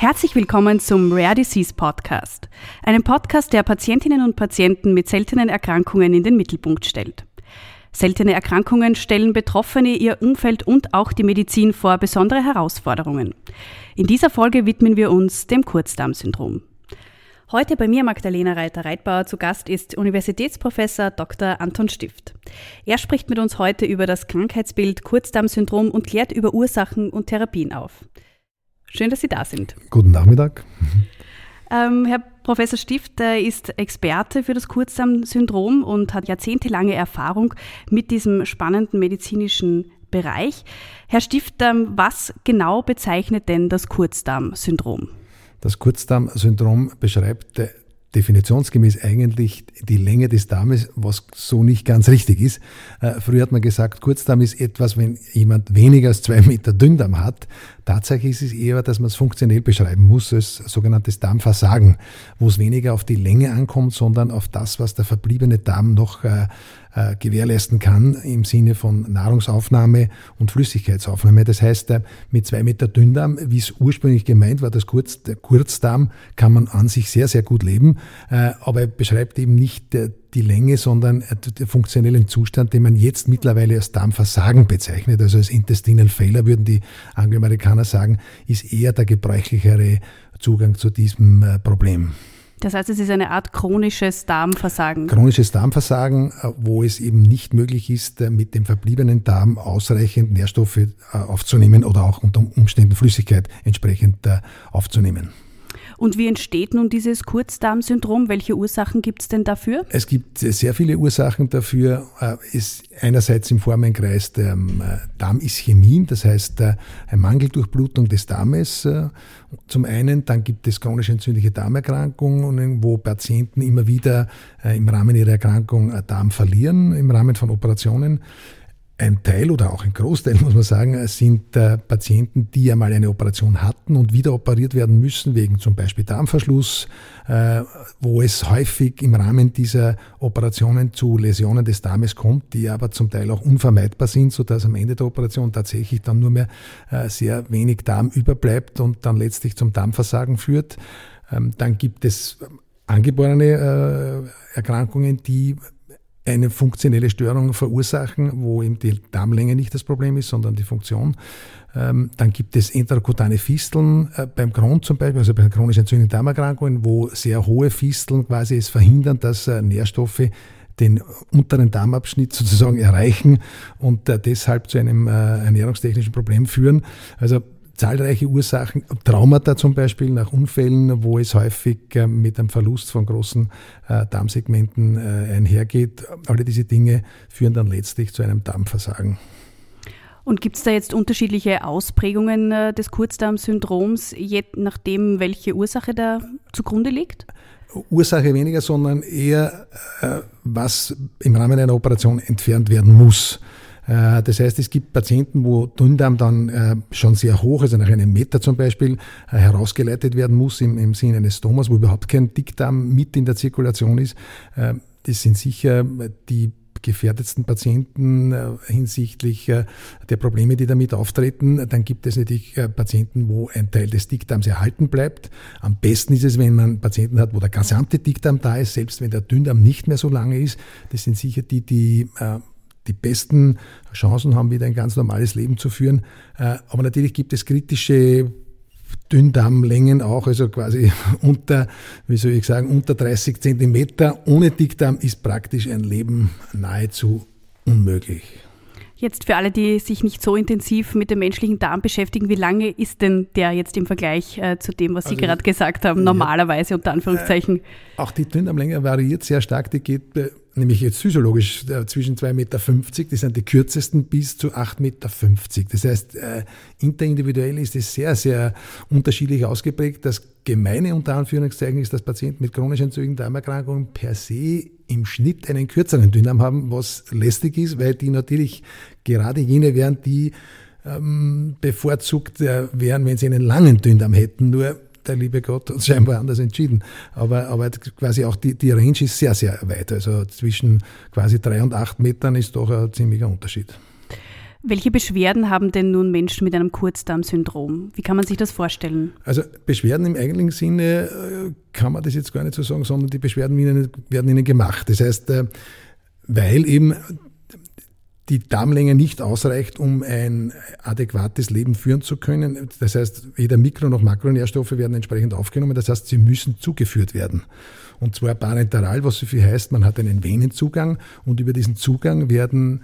Herzlich willkommen zum Rare Disease Podcast, einem Podcast, der Patientinnen und Patienten mit seltenen Erkrankungen in den Mittelpunkt stellt. Seltene Erkrankungen stellen Betroffene, ihr Umfeld und auch die Medizin vor besondere Herausforderungen. In dieser Folge widmen wir uns dem Kurzdarmsyndrom. Heute bei mir Magdalena Reiter-Reitbauer zu Gast ist Universitätsprofessor Dr. Anton Stift. Er spricht mit uns heute über das Krankheitsbild Kurzdarmsyndrom und klärt über Ursachen und Therapien auf. Schön, dass Sie da sind. Guten Nachmittag. Ähm, Herr Professor Stift ist Experte für das Kurzdarmsyndrom und hat jahrzehntelange Erfahrung mit diesem spannenden medizinischen Bereich. Herr Stift, ähm, was genau bezeichnet denn das Kurzdarmsyndrom? Das Kurzdarmsyndrom beschreibt definitionsgemäß eigentlich die Länge des Darmes, was so nicht ganz richtig ist. Äh, früher hat man gesagt, Kurzdarm ist etwas, wenn jemand weniger als zwei Meter Dünndarm hat. Tatsächlich ist es eher, dass man es funktionell beschreiben muss, als sogenanntes Darmversagen, wo es weniger auf die Länge ankommt, sondern auf das, was der verbliebene Darm noch äh, äh, gewährleisten kann im Sinne von Nahrungsaufnahme und Flüssigkeitsaufnahme. Das heißt, äh, mit zwei Meter Dünndarm, wie es ursprünglich gemeint war, das Kurz, der Kurzdarm, kann man an sich sehr, sehr gut leben, äh, aber er beschreibt eben nicht die Länge, sondern den funktionellen Zustand, den man jetzt mittlerweile als Darmversagen bezeichnet, also als Intestinal Failure würden die Angloamerikaner sagen, ist eher der gebräuchlichere Zugang zu diesem Problem. Das heißt, es ist eine Art chronisches Darmversagen. Chronisches Darmversagen, äh, wo es eben nicht möglich ist, äh, mit dem verbliebenen Darm ausreichend Nährstoffe äh, aufzunehmen oder auch unter Umständen Flüssigkeit entsprechend aufzunehmen. Und wie entsteht nun dieses Kurzdarmsyndrom? Welche Ursachen gibt es denn dafür? Es gibt sehr viele Ursachen dafür. Es ist einerseits im Formenkreis der ähm, Darmischämie, das heißt eine Mangeldurchblutung des Darmes. Äh, zum einen, dann gibt es chronisch entzündliche Darmerkrankungen, wo Patienten immer wieder äh, im Rahmen ihrer Erkrankung Darm verlieren, im Rahmen von Operationen. Ein Teil oder auch ein Großteil, muss man sagen, sind äh, Patienten, die einmal eine Operation hatten und wieder operiert werden müssen, wegen zum Beispiel Darmverschluss, äh, wo es häufig im Rahmen dieser Operationen zu Läsionen des Darmes kommt, die aber zum Teil auch unvermeidbar sind, sodass am Ende der Operation tatsächlich dann nur mehr äh, sehr wenig Darm überbleibt und dann letztlich zum Darmversagen führt. Ähm, dann gibt es angeborene Erkrankungen, die eine funktionelle Störung verursachen, wo eben die Darmlänge nicht das Problem ist, sondern die Funktion. Ähm, dann gibt es interakutane Fisteln äh, beim Crohn zum Beispiel, also bei chronisch entzündlichen Darmerkrankungen, wo sehr hohe Fisteln quasi es verhindern, dass äh, Nährstoffe den unteren Darmabschnitt sozusagen erreichen und äh, deshalb zu einem ernährungstechnischen Problem führen. Also zahlreiche Ursachen, Traumata zum Beispiel nach Unfällen, wo es häufig äh, mit einem Verlust von großen äh, Darmsegmenten äh, einhergeht. Alle diese Dinge führen dann letztlich zu einem Darmversagen. Und gibt es da jetzt unterschiedliche Ausprägungen des Kurzdarmsyndroms, je nachdem, welche Ursache da zugrunde liegt? Ursache weniger, sondern eher, was im Rahmen einer Operation entfernt werden muss. Äh, das heißt, es gibt Patienten, wo Dünndarm dann äh, schon sehr hoch, also nach einem Meter zum Beispiel, äh, herausgeleitet werden muss im, im Sinne eines Stomas, wo überhaupt kein Dickdarm mit in der Zirkulation ist. Das sind sicher die gefährdetsten Patienten hinsichtlich der Probleme, die damit auftreten. Dann gibt es natürlich Patienten, wo ein Teil des Dickdarms erhalten bleibt. Am besten ist es, wenn man Patienten hat, wo der gesamte Dickdarm da ist, selbst wenn der Dünndarm nicht mehr so lange ist. Das sind sicher die, die die besten Chancen haben, wieder ein ganz normales Leben zu führen. Äh, aber natürlich gibt es kritische Dünndarmlängen auch, also quasi unter, wie soll ich sagen, unter 30 Zentimeter. Ohne Dickdarm ist praktisch ein Leben nahezu unmöglich. Jetzt für alle, die sich nicht so intensiv mit dem menschlichen Darm beschäftigen, wie lange ist denn der jetzt im Vergleich äh, zu dem, was Sie also, gerade gesagt haben, normalerweise unter Anführungszeichen? Äh, auch die Dünndarmlänge variiert sehr stark. Die geht äh, nämlich jetzt physiologisch äh, zwischen 2,50 Meter, die sind die kürzesten, bis zu 8,50 Meter. Das heißt, äh, interindividuell ist es sehr, sehr unterschiedlich ausgeprägt. Das Gemeine unter Anführungszeichen ist, dass Patienten mit chronisch entzündlichen Darmerkrankungen per se im Schnitt einen kürzeren Dünndarm haben, was lästig ist, weil die natürlich gerade jene wären, die ähm, bevorzugt äh, wären, wenn sie einen langen Dünndarm hätten. Nur der liebe Gott hat scheinbar anders entschieden. Aber, aber quasi auch die, die Range ist sehr, sehr weit. Also zwischen quasi drei und acht Metern ist doch ein ziemlicher Unterschied. Welche Beschwerden haben denn nun Menschen mit einem Kurzdarmsyndrom? Wie kann man sich das vorstellen? Also Beschwerden im eigentlichen Sinne äh, kann man das jetzt gar nicht so sagen, sondern die Beschwerden werden ihnen gemacht. Das heißt, äh, weil eben die Darmlänge nicht ausreicht, um ein adäquates Leben führen zu können. Das heißt, weder Mikro- noch Makronährstoffe werden entsprechend aufgenommen. Das heißt, sie müssen zugeführt werden. Und zwar parenteral, was so viel heißt, man hat einen Venenzugang und über diesen Zugang werden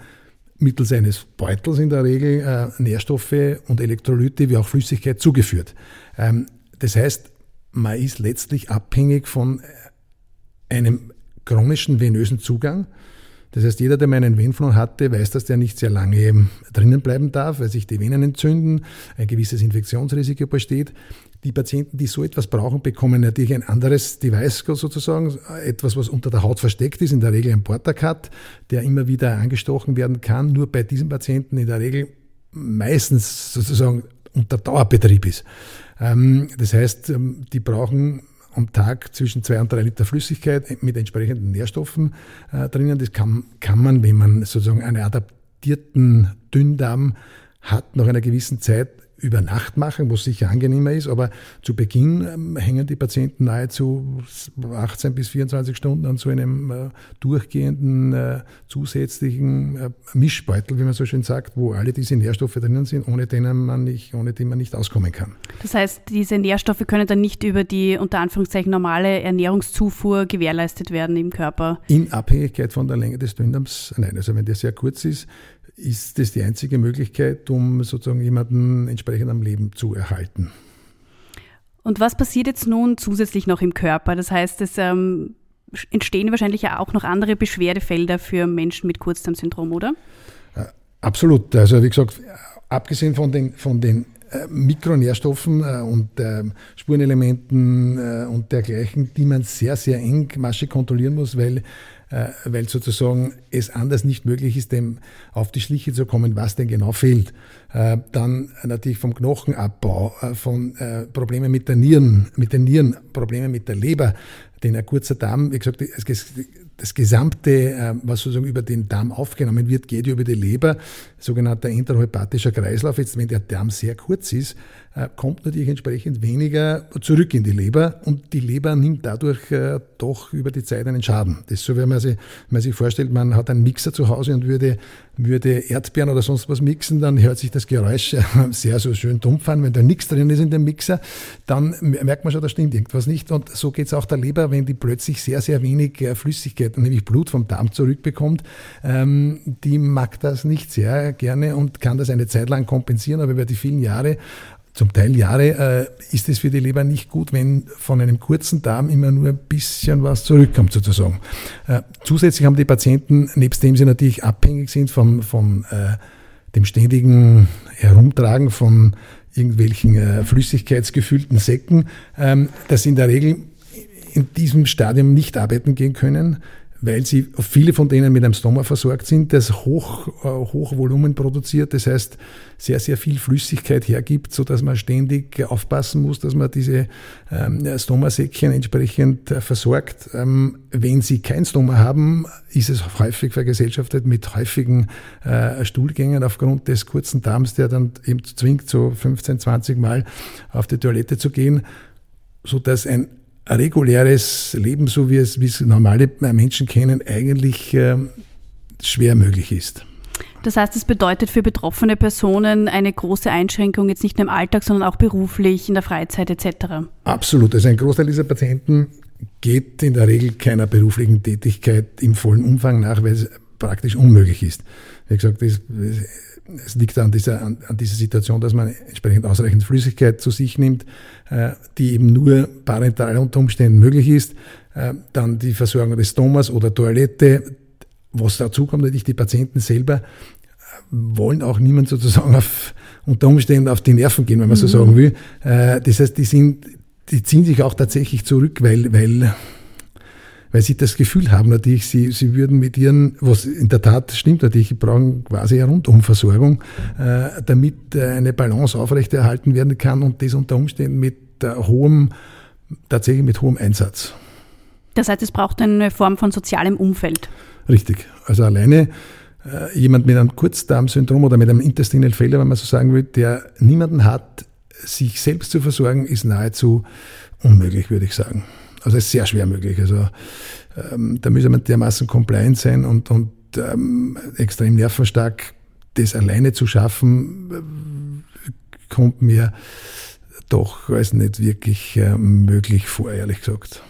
mittels eines Beutels in der Regel äh, Nährstoffe und Elektrolyte wie auch Flüssigkeit zugeführt. Ähm, das heißt, man ist letztlich abhängig von einem chronischen venösen Zugang. Das heißt, jeder, der meinen Venenflon hatte, weiß, dass der nicht sehr lange drinnen bleiben darf, weil sich die Venen entzünden, ein gewisses Infektionsrisiko besteht. Die Patienten, die so etwas brauchen, bekommen natürlich ein anderes Device sozusagen, etwas, was unter der Haut versteckt ist, in der Regel ein Portacat, der immer wieder angestochen werden kann, nur bei diesen Patienten in der Regel meistens sozusagen unter Dauerbetrieb ist. Ähm, das heißt, ähm, die brauchen am Tag zwischen zwei und drei Liter Flüssigkeit mit entsprechenden Nährstoffen äh, drinnen. Das kann, kann man, wenn man sozusagen einen adaptierten Dünndarm hat, nach einer gewissen Zeit über Nacht machen, was sicher angenehmer ist, aber zu Beginn ähm, hängen die Patienten nahezu 18 bis 24 Stunden an so einem äh, durchgehenden äh, zusätzlichen äh, Mischbeutel, wie man so schön sagt, wo alle diese Nährstoffe drinnen sind, ohne denen man nicht, ohne die man nicht auskommen kann. Das heißt, diese Nährstoffe können dann nicht über die unter Anführungszeichen normale Ernährungszufuhr gewährleistet werden im Körper? In Abhängigkeit von der Länge des Dünndarms, nein, also wenn der sehr kurz ist, ist das die einzige Möglichkeit, um sozusagen jemanden entsprechend am Leben zu erhalten. Und was passiert jetzt nun zusätzlich noch im Körper? Das heißt, es ähm, entstehen wahrscheinlich auch noch andere Beschwerdefelder für Menschen mit Kurzdarmsyndrom, oder? Äh, absolut. Also wie gesagt, abgesehen von den, von den äh, Mikronährstoffen äh, und äh, Spurenelementen und dergleichen, die man sehr, sehr engmaschig kontrollieren muss, weil weil sozusagen es anders nicht möglich ist, dem auf die Schliche zu kommen, was denn genau fehlt. Äh, dann natürlich vom Knochenabbau, äh, von Problemen mit der Nieren, mit den Nieren, Probleme mit der Leber, denn ein kurzer Darm, wie gesagt, das gesamte, was sozusagen über den Darm aufgenommen wird, geht über die Leber, sogenannter enterohepatischer Kreislauf. Jetzt, wenn der Darm sehr kurz ist, äh, kommt natürlich entsprechend weniger zurück in die Leber und die Leber nimmt dadurch äh, doch über die Zeit einen Schaden. Das ist so, wenn man sich, wenn man sich vorstellt, man hat einen Mixer zu Hause und würde, würde Erdbeeren oder sonst was mixen, dann hört sich das Geräusch äh, sehr so schön dumpf an. Wenn da nichts drin ist in dem Mixer, dann merkt man schon, da stimmt irgendwas nicht. Und so geht es auch der Leber, wenn die plötzlich sehr, sehr wenig Flüssigkeit, nämlich Blut vom Darm zurückbekommt, ähm, die mag das nicht sehr gerne und kann das eine Zeit lang kompensieren, aber über die vielen Jahre zum Teil Jahre, äh, ist es für die Leber nicht gut, wenn von einem kurzen Darm immer nur ein bisschen was zurückkommt sozusagen. Äh, zusätzlich haben die Patienten, nebst dem sie natürlich abhängig sind vom, von äh, dem ständigen Herumtragen von irgendwelchen äh, flüssigkeitsgefüllten Säcken, ähm, dass in der Regel in diesem Stadium nicht arbeiten gehen können, weil sie viele von denen mit einem Stoma versorgt sind, das hoch, äh, Hochvolumen produziert, das heißt sehr, sehr viel Flüssigkeit hergibt, so dass man ständig aufpassen muss, dass man diese ähm, Stomasäckchen entsprechend äh, versorgt. Ähm, wenn sie kein Stoma haben, ist es häufig vergesellschaftet mit häufigen äh, Stuhlgängen aufgrund des kurzen Darms, der dann eben zwingt, so 15, 20 Mal auf die Toilette zu gehen, so dass ein reguläres Leben, so wie es, wie es normale Menschen kennen, eigentlich äh, schwer möglich ist. Das heißt, es bedeutet für betroffene Personen eine große Einschränkung, jetzt nicht nur im Alltag, sondern auch beruflich, in der Freizeit etc. Absolut. Also ein Großteil dieser Patienten geht in der Regel keiner beruflichen Tätigkeit im vollen Umfang nach, weil es praktisch unmöglich ist. Wie gesagt, das, es liegt an dieser, an, an, dieser Situation, dass man entsprechend ausreichend Flüssigkeit zu sich nimmt, äh, die eben nur parental unter Umständen möglich ist. Äh, dann die Versorgung des Stomas oder Toilette. Was dazu kommt, natürlich die Patienten selber äh, wollen auch niemand sozusagen auf, unter Umständen auf die Nerven gehen, wenn man mhm. so sagen will. Äh, das heißt, die sind, die ziehen sich auch tatsächlich zurück, weil, weil weil sie das Gefühl haben natürlich, sie, sie würden mit ihren, was in der Tat stimmt natürlich, sie brauchen quasi eine Rundumversorgung, äh, damit äh, eine Balance aufrechterhalten werden kann und das unter Umständen mit äh, hohem, tatsächlich mit hohem Einsatz. Das heißt, es braucht eine Form von sozialem Umfeld. Richtig. Also alleine äh, jemand mit einem Kurzdarmsyndrom oder mit einem Intestinal Failure, wenn man so sagen will, der niemanden hat, sich selbst zu versorgen, ist nahezu unmöglich, würde ich sagen. Also ist sehr schwer möglich. Also ähm, da müsste man dermaßen compliant sein und, und ähm, extrem nervenstark. Das alleine zu schaffen, äh, kommt mir doch als nicht wirklich äh, möglich vor, ehrlich gesagt.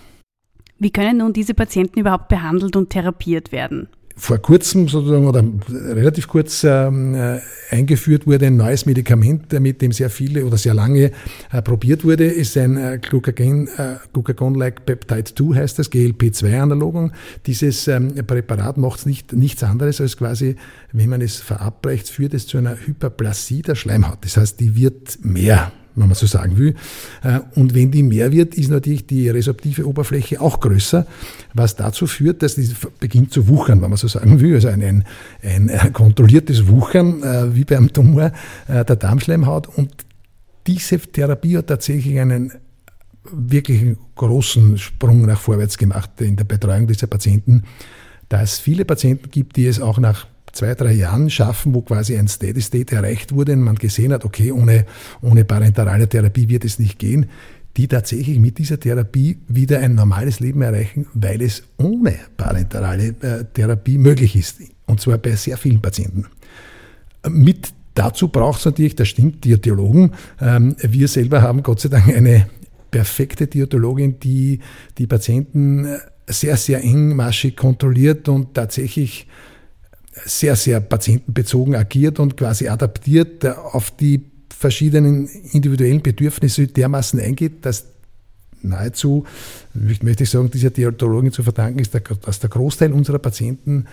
Wie können nun diese Patienten überhaupt behandelt und therapiert werden? Vor kurzem sozusagen oder relativ kurz ähm, äh, eingeführt wurde ein neues Medikament, äh, mit dem sehr viele oder sehr lange äh, probiert wurde, ist ein äh, äh, Glucagon-like Peptide 2 heißt das, GLP-2-Analogung. Dieses ähm, Präparat macht nicht, nichts anderes als quasi, wenn man es verabreicht, führt es zu einer Hyperplasie der Schleimhaut. Das heißt, die wird mehr wenn man so sagen will. Äh, und wenn die mehr wird, ist natürlich die resorptive Oberfläche auch größer, was dazu führt, dass die beginnt zu wuchern, wenn man so sagen will. Also ein, ein, ein äh, kontrolliertes Wuchern, äh, wie beim Tumor der Darmschleimhaut. Und diese Therapie hat tatsächlich einen wirklich großen Sprung nach vorwärts gemacht in der Betreuung dieser Patienten, da es viele Patienten gibt, die es auch nach zwei, drei Jahren schaffen, wo quasi ein Steady State erreicht wurde und man gesehen hat, okay, ohne, ohne parenterale Therapie wird es nicht gehen, die tatsächlich mit dieser Therapie wieder ein normales Leben erreichen, weil es ohne parenterale äh, Therapie möglich ist. Und zwar bei sehr vielen Patienten. Mit dazu braucht es natürlich, das stimmt, Diätologen. Ähm, wir selber haben Gott sei Dank eine perfekte Diätologin, die die Patienten sehr, sehr engmaschig kontrolliert und tatsächlich sehr, sehr patientenbezogen agiert und quasi adaptiert auf die verschiedenen individuellen Bedürfnisse dermaßen eingeht, dass nahezu, möchte ich sagen, dieser Diätologin zu verdanken ist, dass der Großteil unserer Patienten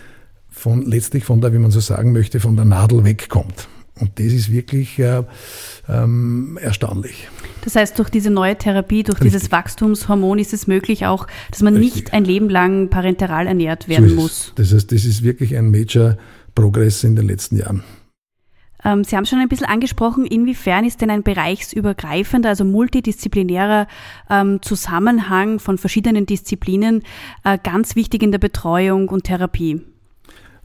von letztlich von der, wie man so sagen möchte, von der Nadel wegkommt. Und das ist wirklich äh, ähm, erstaunlich. Das heißt, durch diese neue Therapie, durch Richtig. dieses Wachstumshormon ist es möglich auch, dass man Richtig. nicht ein Leben lang parenteral ernährt werden so muss. Das heißt, das ist wirklich ein Major Progress in den letzten Jahren. Ähm, Sie haben schon ein bisschen angesprochen, inwiefern ist denn ein bereichsübergreifender, also multidisziplinärer ähm, Zusammenhang von verschiedenen Disziplinen äh, ganz wichtig in der Betreuung und Therapie?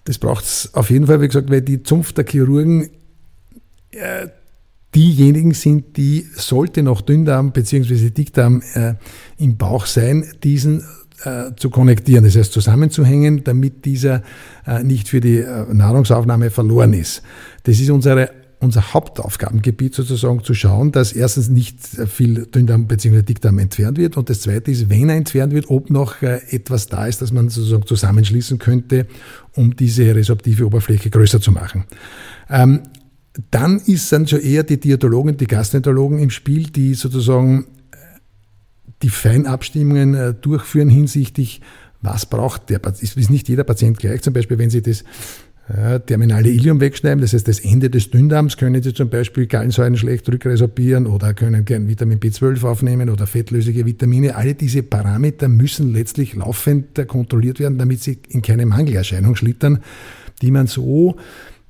Das braucht es auf jeden Fall, wie gesagt, weil die Zunft der Chirurgen äh, diejenigen sind, die, sollte noch Dünndarm bzw. Dickdarm äh, im Bauch sein, diesen äh, zu konnektieren, das heißt zusammenzuhängen, damit dieser äh, nicht für die äh, Nahrungsaufnahme verloren ist. Das ist unsere unser Hauptaufgabengebiet sozusagen zu schauen, dass erstens nicht viel Dünndarm bzw. Dickdarm entfernt wird und das zweite ist, wenn er entfernt wird, ob noch äh, etwas da ist, das man sozusagen zusammenschließen könnte, um diese resorptive Oberfläche größer zu machen. Ähm, dann ist dann schon eher die Diätologen, die Gastroenterologen im Spiel, die sozusagen äh, die Feinabstimmungen äh, durchführen hinsichtlich, was braucht der Patient. Ist nicht jeder Patient gleich. Zum Beispiel, wenn Sie das äh, terminale Ilium wegschneiden, das heißt das Ende des Dünndarms, können Sie zum Beispiel Gallensäuren schlecht rückresorbieren oder können gern Vitamin B12 aufnehmen oder fettlösliche Vitamine. Alle diese Parameter müssen letztlich laufend kontrolliert werden, damit sie in keine Mangelerscheinung schlittern, die man so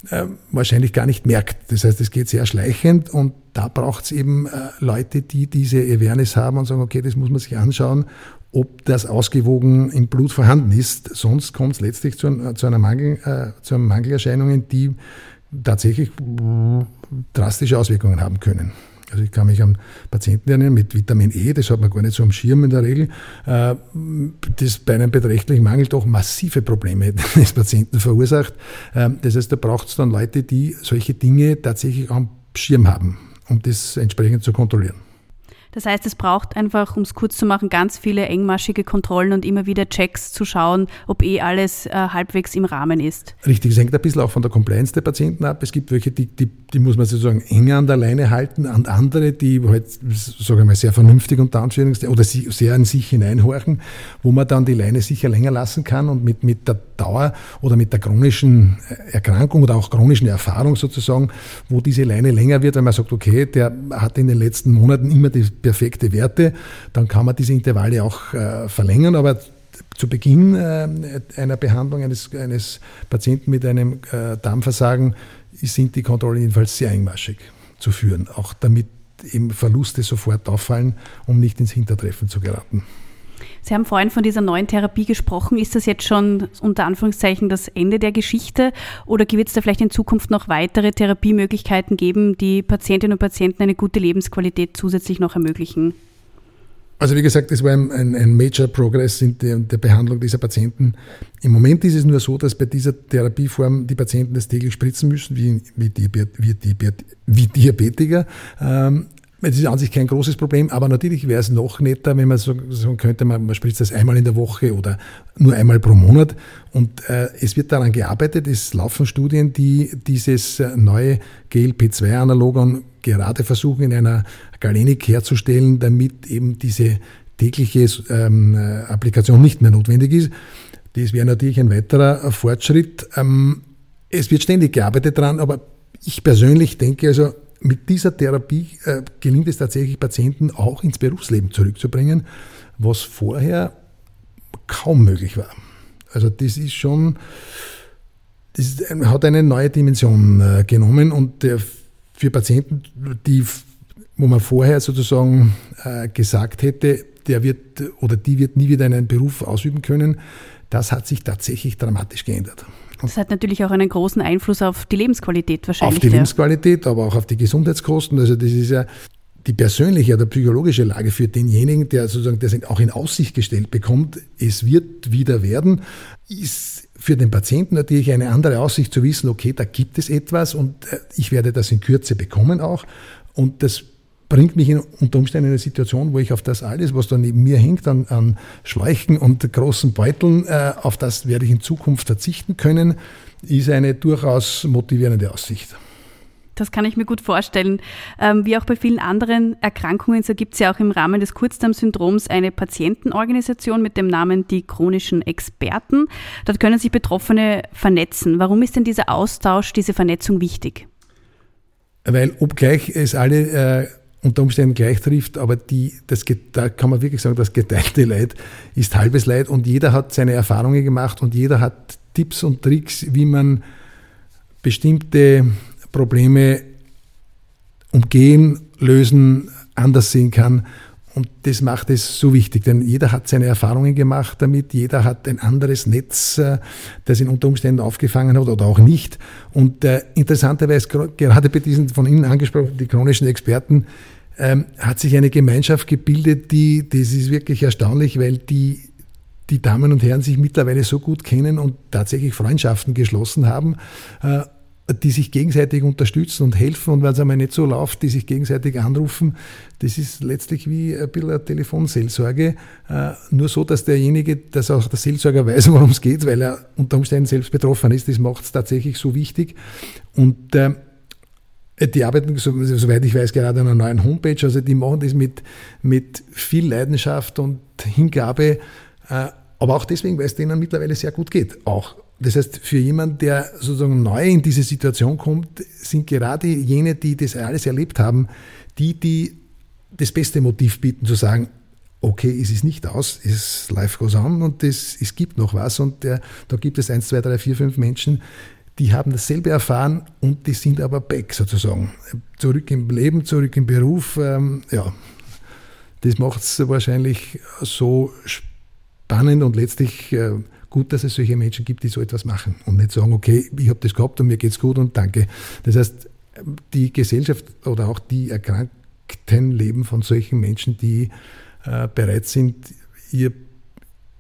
äh, wahrscheinlich gar nicht merkt. Das heißt, es geht sehr schleichend und da braucht es eben äh, Leute, die diese Awareness haben und sagen, okay, das muss man sich anschauen, ob das ausgewogen im Blut vorhanden ist. Sonst kommt es letztlich zu, zu, einer Mangel, äh, zu Mangelerscheinungen, die tatsächlich drastische Auswirkungen haben können. Also ich kann mich an Patienten erinnern mit Vitamin E, das hat man gar nicht so am Schirm in der Regel, äh, das bei einem beträchtlichen Mangel doch massive Probleme des Patienten verursacht. Ähm, das heißt, da braucht es dann Leute, die solche Dinge tatsächlich am Schirm haben, um das entsprechend zu kontrollieren. Das heißt, es braucht einfach, um es kurz zu machen, ganz viele engmaschige Kontrollen und immer wieder Checks zu schauen, ob eh alles äh, halbwegs im Rahmen ist. Richtig, es hängt ein bisschen auch von der Compliance der Patienten ab. Es gibt welche, die, die, die muss man sozusagen enger an der Leine halten, und andere, die halt, sagen wir mal, sehr vernünftig unter Anführungszeichen oder sehr in sich hineinhorchen, wo man dann die Leine sicher länger lassen kann und mit, mit der Dauer oder mit der chronischen Erkrankung oder auch chronischen Erfahrung sozusagen, wo diese Leine länger wird, wenn man sagt, okay, der hat in den letzten Monaten immer die perfekte Werte, dann kann man diese Intervalle auch äh, verlängern, aber zu Beginn äh, einer Behandlung eines, eines Patienten mit einem äh, Darmversagen sind die Kontrollen jedenfalls sehr engmaschig zu führen, auch damit eben Verluste sofort auffallen, um nicht ins Hintertreffen zu geraten. Sie haben vorhin von dieser neuen Therapie gesprochen. Ist das jetzt schon unter Anführungszeichen das Ende der Geschichte oder wird es da vielleicht in Zukunft noch weitere Therapiemöglichkeiten geben, die Patientinnen und Patienten eine gute Lebensqualität zusätzlich noch ermöglichen? Also wie gesagt, das war ein, ein, ein Major Progress in der, der, Behandlung dieser Patienten. Im Moment ist es nur so, dass bei dieser Therapieform die Patienten das täglich spritzen müssen, wie, wie, Diabet, wie, Diabet, wie Diabetiker. Ähm, das ist an sich kein großes Problem, aber natürlich wäre es noch netter, wenn man sagen so könnte, man, man spritzt das einmal in der Woche oder nur einmal pro Monat. Und äh, es wird daran gearbeitet, es laufen Studien, die dieses äh, neue GLP-2-Analogon gerade versuchen in einer Galenik herzustellen, damit eben diese tägliche ähm, äh, Applikation nicht mehr notwendig ist. Das wäre natürlich ein weiterer Fortschritt. Ähm, es wird ständig gearbeitet dran, aber ich persönlich denke also, mit dieser Therapie äh, gelingt es tatsächlich, Patienten auch ins Berufsleben zurückzubringen, was vorher kaum möglich war. Also das ist schon, das hat eine neue Dimension äh, genommen und der, für Patienten, die, wo man vorher sozusagen äh, gesagt hätte, der wird oder die wird nie wieder einen Beruf ausüben können, das hat sich tatsächlich dramatisch geändert. Das hat natürlich auch einen großen Einfluss auf die Lebensqualität wahrscheinlich. Auf die ja. Lebensqualität, aber auch auf die Gesundheitskosten. Also das ist ja die persönliche oder psychologische Lage für denjenigen, der sozusagen das auch in Aussicht gestellt bekommt, es wird wieder werden, ist für den Patienten natürlich eine andere Aussicht zu wissen, okay, da gibt es etwas und äh, ich werde das in Kürze bekommen auch. Und das bringt mich in, unter Umständen in eine Situation, wo ich auf das alles, was da neben mir hängt, an, an Schläuchen und großen Beuteln, äh, auf das werde ich in Zukunft verzichten können, ist eine durchaus motivierende Aussicht. Das kann ich mir gut vorstellen. Ähm, wie auch bei vielen anderen Erkrankungen, so gibt es ja auch im Rahmen des Kurzdarmsyndroms eine Patientenorganisation mit dem Namen die chronischen Experten. Dort können sich Betroffene vernetzen. Warum ist denn dieser Austausch, diese Vernetzung wichtig? Weil obgleich es alle äh, unter Umständen gleich trifft, aber die, das, da kann man wirklich sagen, das geteilte Leid ist halbes Leid und jeder hat seine Erfahrungen gemacht und jeder hat Tipps und Tricks, wie man bestimmte Probleme umgehen, lösen, anders sehen kann. Und das macht es so wichtig, denn jeder hat seine Erfahrungen gemacht damit, jeder hat ein anderes Netz, äh, das ihn unter Umständen aufgefangen hat oder auch nicht. Und äh, interessanterweise, gerade bei diesen von Ihnen angesprochenen, die chronischen Experten, ähm, hat sich eine Gemeinschaft gebildet, die, das ist wirklich erstaunlich, weil die, die Damen und Herren sich mittlerweile so gut kennen und tatsächlich Freundschaften geschlossen haben. Äh, die sich gegenseitig unterstützen und helfen und wenn es einmal nicht so läuft, die sich gegenseitig anrufen, das ist letztlich wie ein bisschen eine Telefonseelsorge. Äh, nur so, dass derjenige, dass auch der Seelsorger weiß, worum es geht, weil er unter Umständen selbst betroffen ist, das macht es tatsächlich so wichtig. Und äh, die arbeiten, soweit ich weiß, gerade an einer neuen Homepage. Also die machen das mit, mit viel Leidenschaft und Hingabe, äh, aber auch deswegen, weil es denen mittlerweile sehr gut geht. Auch das heißt, für jemanden, der sozusagen neu in diese Situation kommt, sind gerade jene, die das alles erlebt haben, die, die das beste Motiv bieten, zu sagen, okay, es ist nicht aus, es life goes on und es, es gibt noch was und der, da gibt es eins, zwei, drei, vier, fünf Menschen, die haben dasselbe erfahren und die sind aber back sozusagen. Zurück im Leben, zurück im Beruf, ähm, ja. Das macht es wahrscheinlich so spannend und letztlich äh, gut, dass es solche Menschen gibt, die so etwas machen und nicht sagen, okay, ich habe das gehabt und mir geht's gut und danke. Das heißt, die Gesellschaft oder auch die Erkrankten leben von solchen Menschen, die äh, bereit sind, ihr,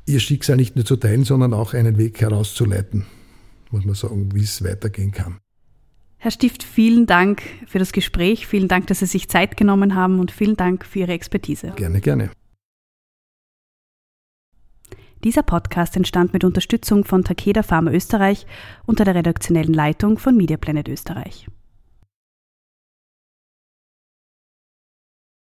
ihr Schicksal nicht nur zu teilen, sondern auch einen Weg herauszuleiten, muss man sagen, wie es weitergehen kann. Herr Stift, vielen Dank für das Gespräch, vielen Dank, dass Sie sich Zeit genommen haben und vielen Dank für Ihre Expertise. Gerne, gerne. Dieser Podcast entstand mit Unterstützung von Takeda Pharma Österreich unter der redaktionellen Leitung von Media Planet Österreich.